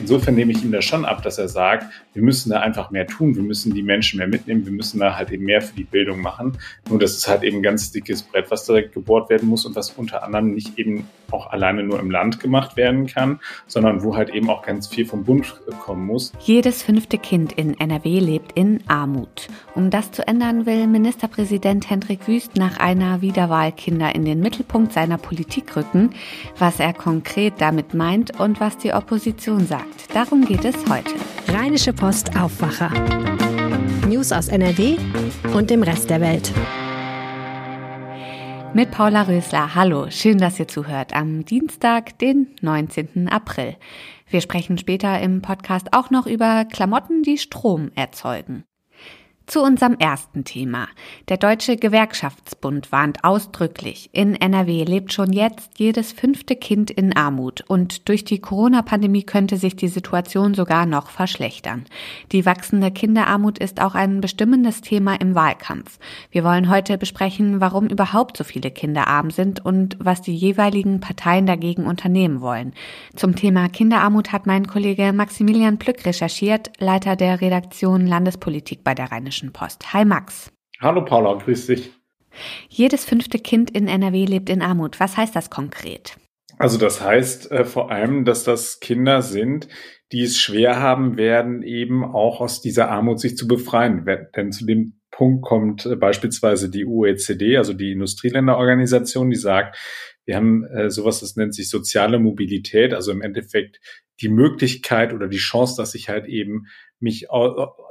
insofern nehme ich ihm das schon ab, dass er sagt, wir müssen da einfach mehr tun, wir müssen die Menschen mehr mitnehmen, wir müssen da halt eben mehr für die Bildung machen. Nur das ist halt eben ein ganz dickes Brett, was da gebohrt werden muss und was unter anderem nicht eben auch alleine nur im Land gemacht werden kann, sondern wo halt eben auch ganz viel vom Bund kommen muss. Jedes fünfte Kind in NRW lebt in Armut. Um das zu ändern, will Ministerpräsident Hendrik Wüst nach einer Wiederwahl Kinder in den Mittelpunkt seiner Politik rücken. Was er konkret damit meint und was die Opposition sagt, darum geht es heute. Rheinische Post Aufwacher. News aus NRW und dem Rest der Welt. Mit Paula Rösler. Hallo, schön, dass ihr zuhört am Dienstag, den 19. April. Wir sprechen später im Podcast auch noch über Klamotten, die Strom erzeugen. Zu unserem ersten Thema. Der Deutsche Gewerkschaftsbund warnt ausdrücklich, in NRW lebt schon jetzt jedes fünfte Kind in Armut und durch die Corona-Pandemie könnte sich die Situation sogar noch verschlechtern. Die wachsende Kinderarmut ist auch ein bestimmendes Thema im Wahlkampf. Wir wollen heute besprechen, warum überhaupt so viele Kinder arm sind und was die jeweiligen Parteien dagegen unternehmen wollen. Zum Thema Kinderarmut hat mein Kollege Maximilian Plück recherchiert, Leiter der Redaktion Landespolitik bei der Rheinischen Rheinischen Post. Hi Max. Hallo Paula, grüß dich. Jedes fünfte Kind in NRW lebt in Armut. Was heißt das konkret? Also das heißt äh, vor allem, dass das Kinder sind, die es schwer haben werden, eben auch aus dieser Armut sich zu befreien. Denn zu dem Punkt kommt äh, beispielsweise die OECD, also die Industrieländerorganisation, die sagt, wir haben äh, sowas, das nennt sich soziale Mobilität, also im Endeffekt die Möglichkeit oder die Chance, dass ich halt eben mich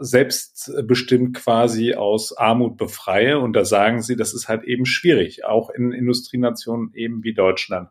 selbstbestimmt quasi aus Armut befreie. Und da sagen sie, das ist halt eben schwierig, auch in Industrienationen eben wie Deutschland.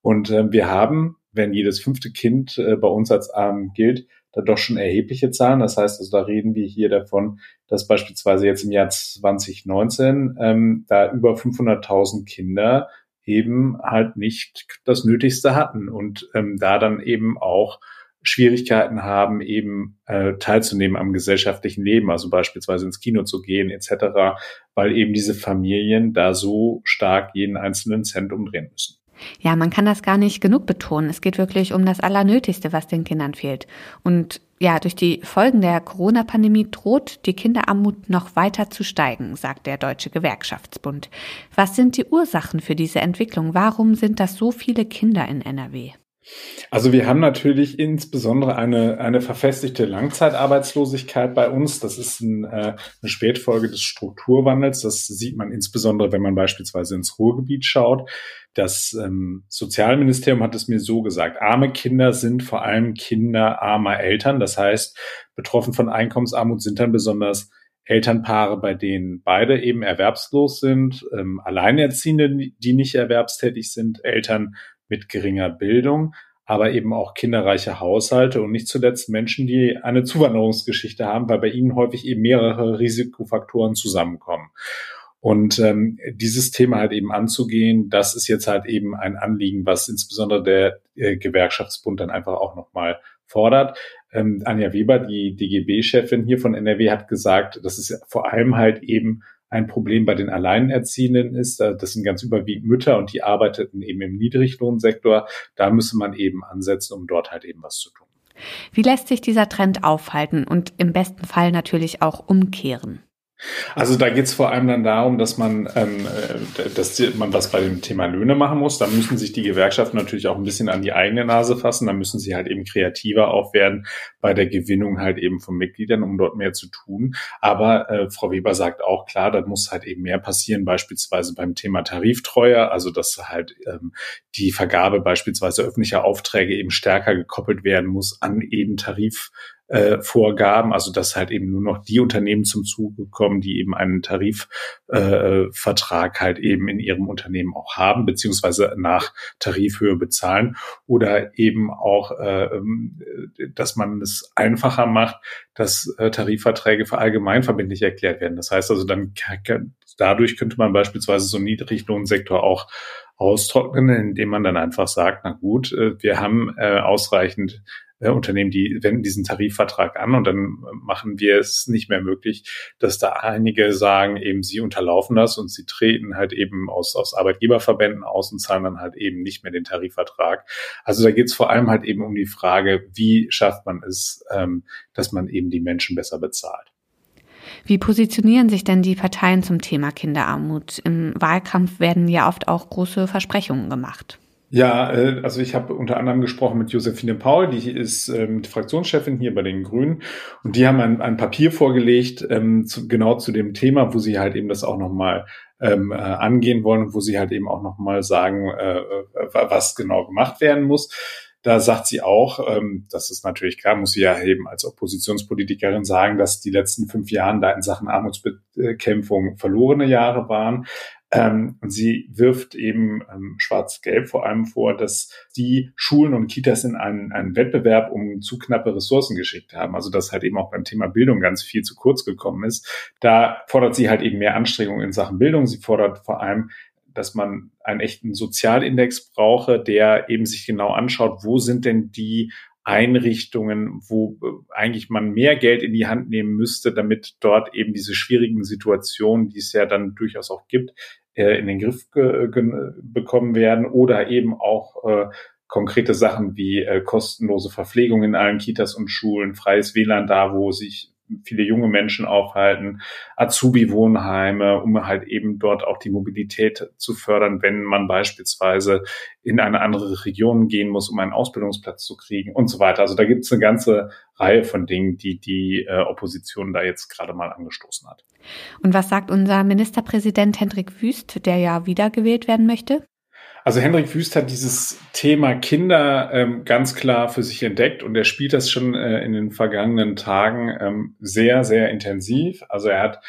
Und äh, wir haben, wenn jedes fünfte Kind äh, bei uns als arm gilt, da doch schon erhebliche Zahlen. Das heißt, also da reden wir hier davon, dass beispielsweise jetzt im Jahr 2019 ähm, da über 500.000 Kinder eben halt nicht das Nötigste hatten und ähm, da dann eben auch Schwierigkeiten haben, eben äh, teilzunehmen am gesellschaftlichen Leben, also beispielsweise ins Kino zu gehen etc., weil eben diese Familien da so stark jeden einzelnen Cent umdrehen müssen. Ja, man kann das gar nicht genug betonen. Es geht wirklich um das Allernötigste, was den Kindern fehlt. Und ja, durch die Folgen der Corona-Pandemie droht die Kinderarmut noch weiter zu steigen, sagt der Deutsche Gewerkschaftsbund. Was sind die Ursachen für diese Entwicklung? Warum sind das so viele Kinder in NRW? Also wir haben natürlich insbesondere eine, eine verfestigte Langzeitarbeitslosigkeit bei uns. Das ist ein, äh, eine Spätfolge des Strukturwandels. Das sieht man insbesondere, wenn man beispielsweise ins Ruhrgebiet schaut. Das ähm, Sozialministerium hat es mir so gesagt. Arme Kinder sind vor allem Kinder armer Eltern. Das heißt, betroffen von Einkommensarmut sind dann besonders Elternpaare, bei denen beide eben erwerbslos sind, ähm, Alleinerziehende, die nicht erwerbstätig sind, Eltern mit geringer Bildung, aber eben auch kinderreiche Haushalte und nicht zuletzt Menschen, die eine Zuwanderungsgeschichte haben, weil bei ihnen häufig eben mehrere Risikofaktoren zusammenkommen. Und ähm, dieses Thema halt eben anzugehen, das ist jetzt halt eben ein Anliegen, was insbesondere der äh, Gewerkschaftsbund dann einfach auch nochmal fordert. Ähm, Anja Weber, die DGB-Chefin hier von NRW, hat gesagt, dass es vor allem halt eben ein Problem bei den Alleinerziehenden ist. Das sind ganz überwiegend Mütter und die arbeiteten eben im Niedriglohnsektor. Da müsse man eben ansetzen, um dort halt eben was zu tun. Wie lässt sich dieser Trend aufhalten und im besten Fall natürlich auch umkehren? Also da geht es vor allem dann darum, dass man, ähm, äh, dass man was bei dem Thema Löhne machen muss. Da müssen sich die Gewerkschaften natürlich auch ein bisschen an die eigene Nase fassen. Da müssen sie halt eben kreativer auch werden bei der Gewinnung halt eben von Mitgliedern, um dort mehr zu tun. Aber äh, Frau Weber sagt auch klar, da muss halt eben mehr passieren, beispielsweise beim Thema Tariftreue, also dass halt ähm, die Vergabe beispielsweise öffentlicher Aufträge eben stärker gekoppelt werden muss an eben Tarif äh, Vorgaben, also dass halt eben nur noch die Unternehmen zum Zuge kommen, die eben einen Tarifvertrag äh, halt eben in ihrem Unternehmen auch haben, beziehungsweise nach Tarifhöhe bezahlen oder eben auch, äh, ähm, dass man es einfacher macht, dass äh, Tarifverträge für allgemeinverbindlich erklärt werden. Das heißt also, dann dadurch könnte man beispielsweise so einen Niedriglohnsektor auch austrocknen, indem man dann einfach sagt, na gut, äh, wir haben äh, ausreichend äh, Unternehmen, die wenden diesen Tarifvertrag an und dann machen wir es nicht mehr möglich, dass da einige sagen, eben sie unterlaufen das und sie treten halt eben aus, aus Arbeitgeberverbänden aus und zahlen dann halt eben nicht mehr den Tarifvertrag. Also da geht es vor allem halt eben um die Frage, wie schafft man es, ähm, dass man eben die Menschen besser bezahlt. Wie positionieren sich denn die Parteien zum Thema Kinderarmut? Im Wahlkampf werden ja oft auch große Versprechungen gemacht. Ja, äh, also ich habe unter anderem gesprochen mit Josephine Paul, die ist ähm, die Fraktionschefin hier bei den Grünen und die haben ein, ein Papier vorgelegt, ähm, zu, genau zu dem Thema, wo sie halt eben das auch nochmal ähm, äh, angehen wollen und wo sie halt eben auch nochmal sagen, äh, äh, was genau gemacht werden muss. Da sagt sie auch, ähm, das ist natürlich klar, muss sie ja eben als Oppositionspolitikerin sagen, dass die letzten fünf Jahre da in Sachen Armutsbekämpfung verlorene Jahre waren. Ähm, sie wirft eben ähm, Schwarz-Gelb vor allem vor, dass die Schulen und Kitas in einen, einen Wettbewerb um zu knappe Ressourcen geschickt haben. Also dass halt eben auch beim Thema Bildung ganz viel zu kurz gekommen ist. Da fordert sie halt eben mehr Anstrengungen in Sachen Bildung. Sie fordert vor allem dass man einen echten Sozialindex brauche, der eben sich genau anschaut, wo sind denn die Einrichtungen, wo äh, eigentlich man mehr Geld in die Hand nehmen müsste, damit dort eben diese schwierigen Situationen, die es ja dann durchaus auch gibt, äh, in den Griff bekommen werden oder eben auch äh, konkrete Sachen wie kostenlose Verpflegung in allen Kitas und Schulen, freies WLAN da, wo sich viele junge Menschen aufhalten, Azubi-Wohnheime, um halt eben dort auch die Mobilität zu fördern, wenn man beispielsweise in eine andere Region gehen muss, um einen Ausbildungsplatz zu kriegen und so weiter. Also da gibt es eine ganze Reihe von Dingen, die die äh, Opposition da jetzt gerade mal angestoßen hat. Und was sagt unser Ministerpräsident Hendrik Wüst, der ja wiedergewählt werden möchte? Also Hendrik Wüst hat dieses Thema Kinder ähm, ganz klar für sich entdeckt und er spielt das schon äh, in den vergangenen Tagen ähm, sehr, sehr intensiv. Also er hat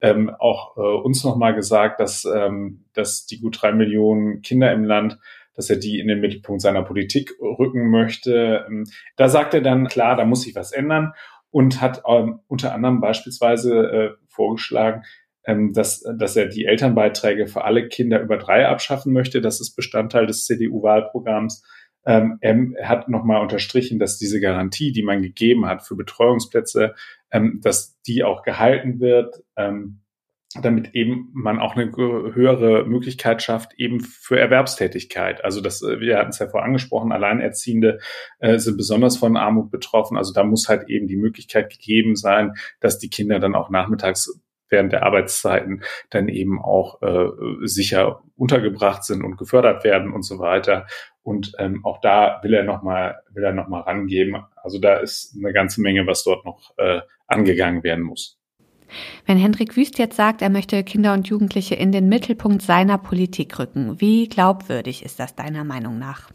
ähm, auch äh, uns nochmal gesagt, dass, ähm, dass die gut drei Millionen Kinder im Land dass er die in den Mittelpunkt seiner Politik rücken möchte. Ähm, da sagt er dann, klar, da muss sich was ändern und hat ähm, unter anderem beispielsweise äh, vorgeschlagen, dass, dass er die Elternbeiträge für alle Kinder über drei abschaffen möchte. Das ist Bestandteil des CDU-Wahlprogramms. Ähm, er hat nochmal unterstrichen, dass diese Garantie, die man gegeben hat für Betreuungsplätze, ähm, dass die auch gehalten wird, ähm, damit eben man auch eine höhere Möglichkeit schafft, eben für Erwerbstätigkeit. Also das, äh, wir hatten es ja vorher angesprochen, Alleinerziehende äh, sind besonders von Armut betroffen. Also da muss halt eben die Möglichkeit gegeben sein, dass die Kinder dann auch nachmittags während der Arbeitszeiten dann eben auch äh, sicher untergebracht sind und gefördert werden und so weiter. Und ähm, auch da will er nochmal will er noch mal rangeben. Also da ist eine ganze Menge, was dort noch äh, angegangen werden muss. Wenn Hendrik Wüst jetzt sagt, er möchte Kinder und Jugendliche in den Mittelpunkt seiner Politik rücken, wie glaubwürdig ist das deiner Meinung nach?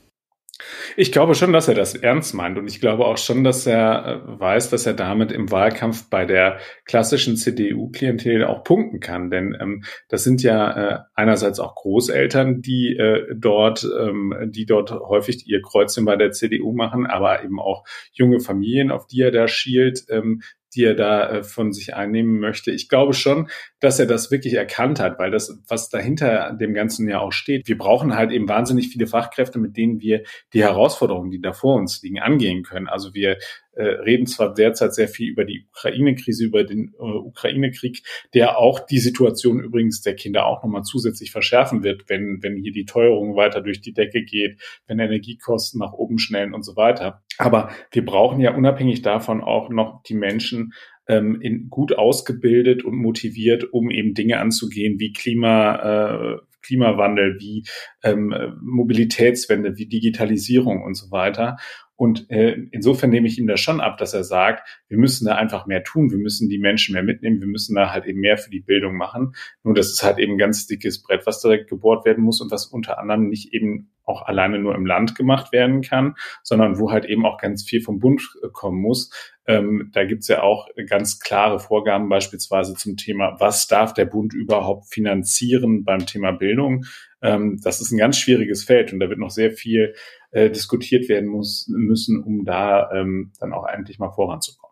Ich glaube schon, dass er das ernst meint und ich glaube auch schon, dass er äh, weiß, dass er damit im Wahlkampf bei der klassischen CDU-Klientel auch punkten kann. Denn ähm, das sind ja äh, einerseits auch Großeltern, die äh, dort, ähm, die dort häufig ihr Kreuzchen bei der CDU machen, aber eben auch junge Familien, auf die er da schielt, ähm, die er da äh, von sich einnehmen möchte. Ich glaube schon, dass er das wirklich erkannt hat, weil das, was dahinter dem Ganzen ja auch steht, wir brauchen halt eben wahnsinnig viele Fachkräfte, mit denen wir die Herausforderungen, die da vor uns liegen, angehen können. Also wir reden zwar derzeit sehr viel über die Ukraine-Krise, über den äh, Ukraine-Krieg, der auch die Situation übrigens der Kinder auch nochmal zusätzlich verschärfen wird, wenn, wenn hier die Teuerung weiter durch die Decke geht, wenn Energiekosten nach oben schnellen und so weiter. Aber wir brauchen ja unabhängig davon auch noch die Menschen, ähm, in, gut ausgebildet und motiviert, um eben Dinge anzugehen wie Klima, äh, Klimawandel, wie ähm, Mobilitätswende, wie Digitalisierung und so weiter. Und äh, insofern nehme ich ihm das schon ab, dass er sagt, wir müssen da einfach mehr tun, wir müssen die Menschen mehr mitnehmen, wir müssen da halt eben mehr für die Bildung machen. Nur das ist halt eben ein ganz dickes Brett, was da gebohrt werden muss und was unter anderem nicht eben auch alleine nur im Land gemacht werden kann, sondern wo halt eben auch ganz viel vom Bund kommen muss. Ähm, da gibt's ja auch ganz klare Vorgaben beispielsweise zum Thema, was darf der Bund überhaupt finanzieren beim Thema Bildung. Ähm, das ist ein ganz schwieriges Feld und da wird noch sehr viel äh, diskutiert werden muss, müssen, um da ähm, dann auch endlich mal voranzukommen.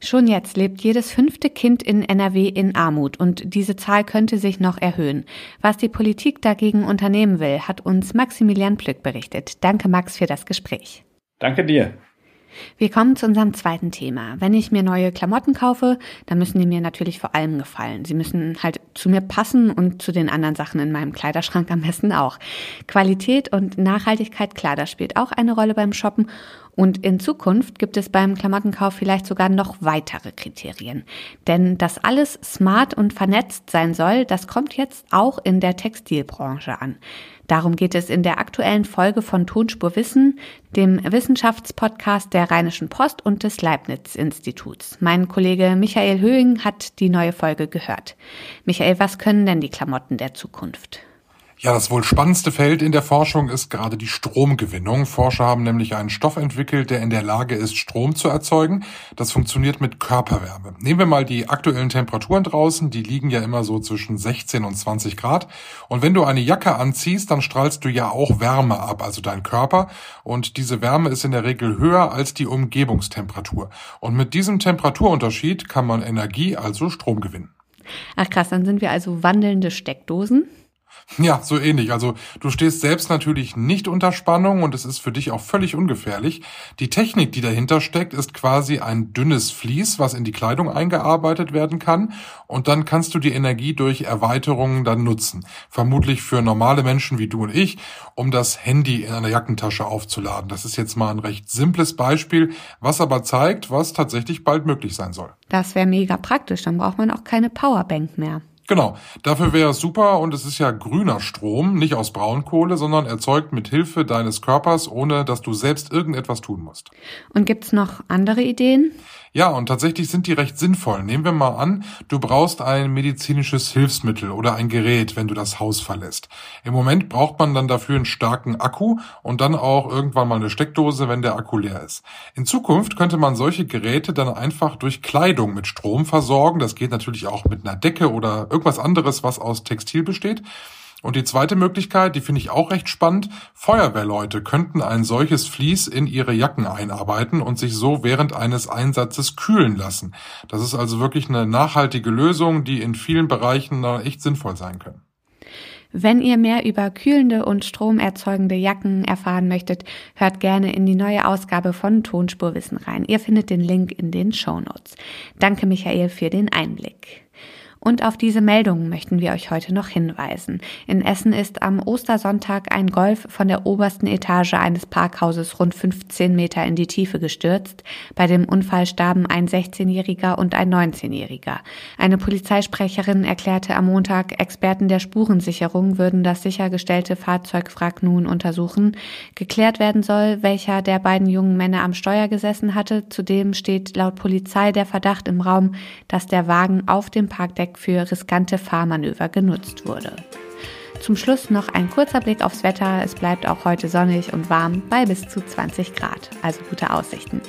Schon jetzt lebt jedes fünfte Kind in NRW in Armut und diese Zahl könnte sich noch erhöhen. Was die Politik dagegen unternehmen will, hat uns Maximilian Plück berichtet. Danke Max für das Gespräch. Danke dir. Wir kommen zu unserem zweiten Thema. Wenn ich mir neue Klamotten kaufe, dann müssen die mir natürlich vor allem gefallen. Sie müssen halt zu mir passen und zu den anderen Sachen in meinem Kleiderschrank am besten auch. Qualität und Nachhaltigkeit, klar, das spielt auch eine Rolle beim Shoppen. Und in Zukunft gibt es beim Klamottenkauf vielleicht sogar noch weitere Kriterien. Denn dass alles smart und vernetzt sein soll, das kommt jetzt auch in der Textilbranche an. Darum geht es in der aktuellen Folge von Tonspur Wissen, dem Wissenschaftspodcast der Rheinischen Post und des Leibniz-Instituts. Mein Kollege Michael Höhing hat die neue Folge gehört. Michael, was können denn die Klamotten der Zukunft? Ja, das wohl spannendste Feld in der Forschung ist gerade die Stromgewinnung. Forscher haben nämlich einen Stoff entwickelt, der in der Lage ist, Strom zu erzeugen. Das funktioniert mit Körperwärme. Nehmen wir mal die aktuellen Temperaturen draußen. Die liegen ja immer so zwischen 16 und 20 Grad. Und wenn du eine Jacke anziehst, dann strahlst du ja auch Wärme ab, also dein Körper. Und diese Wärme ist in der Regel höher als die Umgebungstemperatur. Und mit diesem Temperaturunterschied kann man Energie, also Strom gewinnen. Ach krass, dann sind wir also wandelnde Steckdosen. Ja, so ähnlich. Also du stehst selbst natürlich nicht unter Spannung und es ist für dich auch völlig ungefährlich. Die Technik, die dahinter steckt, ist quasi ein dünnes Vlies, was in die Kleidung eingearbeitet werden kann und dann kannst du die Energie durch Erweiterungen dann nutzen. Vermutlich für normale Menschen wie du und ich, um das Handy in einer Jackentasche aufzuladen. Das ist jetzt mal ein recht simples Beispiel, was aber zeigt, was tatsächlich bald möglich sein soll. Das wäre mega praktisch, dann braucht man auch keine Powerbank mehr. Genau, dafür wäre es super und es ist ja grüner Strom, nicht aus Braunkohle, sondern erzeugt mit Hilfe deines Körpers, ohne dass du selbst irgendetwas tun musst. Und gibt's noch andere Ideen? Ja, und tatsächlich sind die recht sinnvoll. Nehmen wir mal an, du brauchst ein medizinisches Hilfsmittel oder ein Gerät, wenn du das Haus verlässt. Im Moment braucht man dann dafür einen starken Akku und dann auch irgendwann mal eine Steckdose, wenn der Akku leer ist. In Zukunft könnte man solche Geräte dann einfach durch Kleidung mit Strom versorgen. Das geht natürlich auch mit einer Decke oder irgendwas anderes, was aus Textil besteht. Und die zweite Möglichkeit, die finde ich auch recht spannend, Feuerwehrleute könnten ein solches Vlies in ihre Jacken einarbeiten und sich so während eines Einsatzes kühlen lassen. Das ist also wirklich eine nachhaltige Lösung, die in vielen Bereichen echt sinnvoll sein können. Wenn ihr mehr über kühlende und stromerzeugende Jacken erfahren möchtet, hört gerne in die neue Ausgabe von Tonspurwissen rein. Ihr findet den Link in den Show Notes. Danke Michael für den Einblick. Und auf diese Meldungen möchten wir euch heute noch hinweisen. In Essen ist am Ostersonntag ein Golf von der obersten Etage eines Parkhauses rund 15 Meter in die Tiefe gestürzt. Bei dem Unfall starben ein 16-Jähriger und ein 19-Jähriger. Eine Polizeisprecherin erklärte am Montag, Experten der Spurensicherung würden das sichergestellte Fahrzeugwrack nun untersuchen. Geklärt werden soll, welcher der beiden jungen Männer am Steuer gesessen hatte. Zudem steht laut Polizei der Verdacht im Raum, dass der Wagen auf dem Parkdeck Zweck für riskante Fahrmanöver genutzt wurde. Zum Schluss noch ein kurzer Blick aufs Wetter. Es bleibt auch heute sonnig und warm bei bis zu 20 Grad, also gute Aussichten.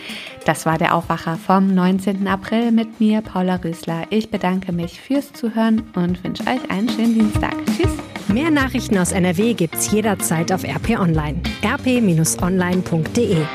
Das war der Aufwacher vom 19. April mit mir, Paula Rösler. Ich bedanke mich fürs Zuhören und wünsche euch einen schönen Dienstag. Tschüss. Mehr Nachrichten aus NRW gibt's jederzeit auf RP Online. rp-online.de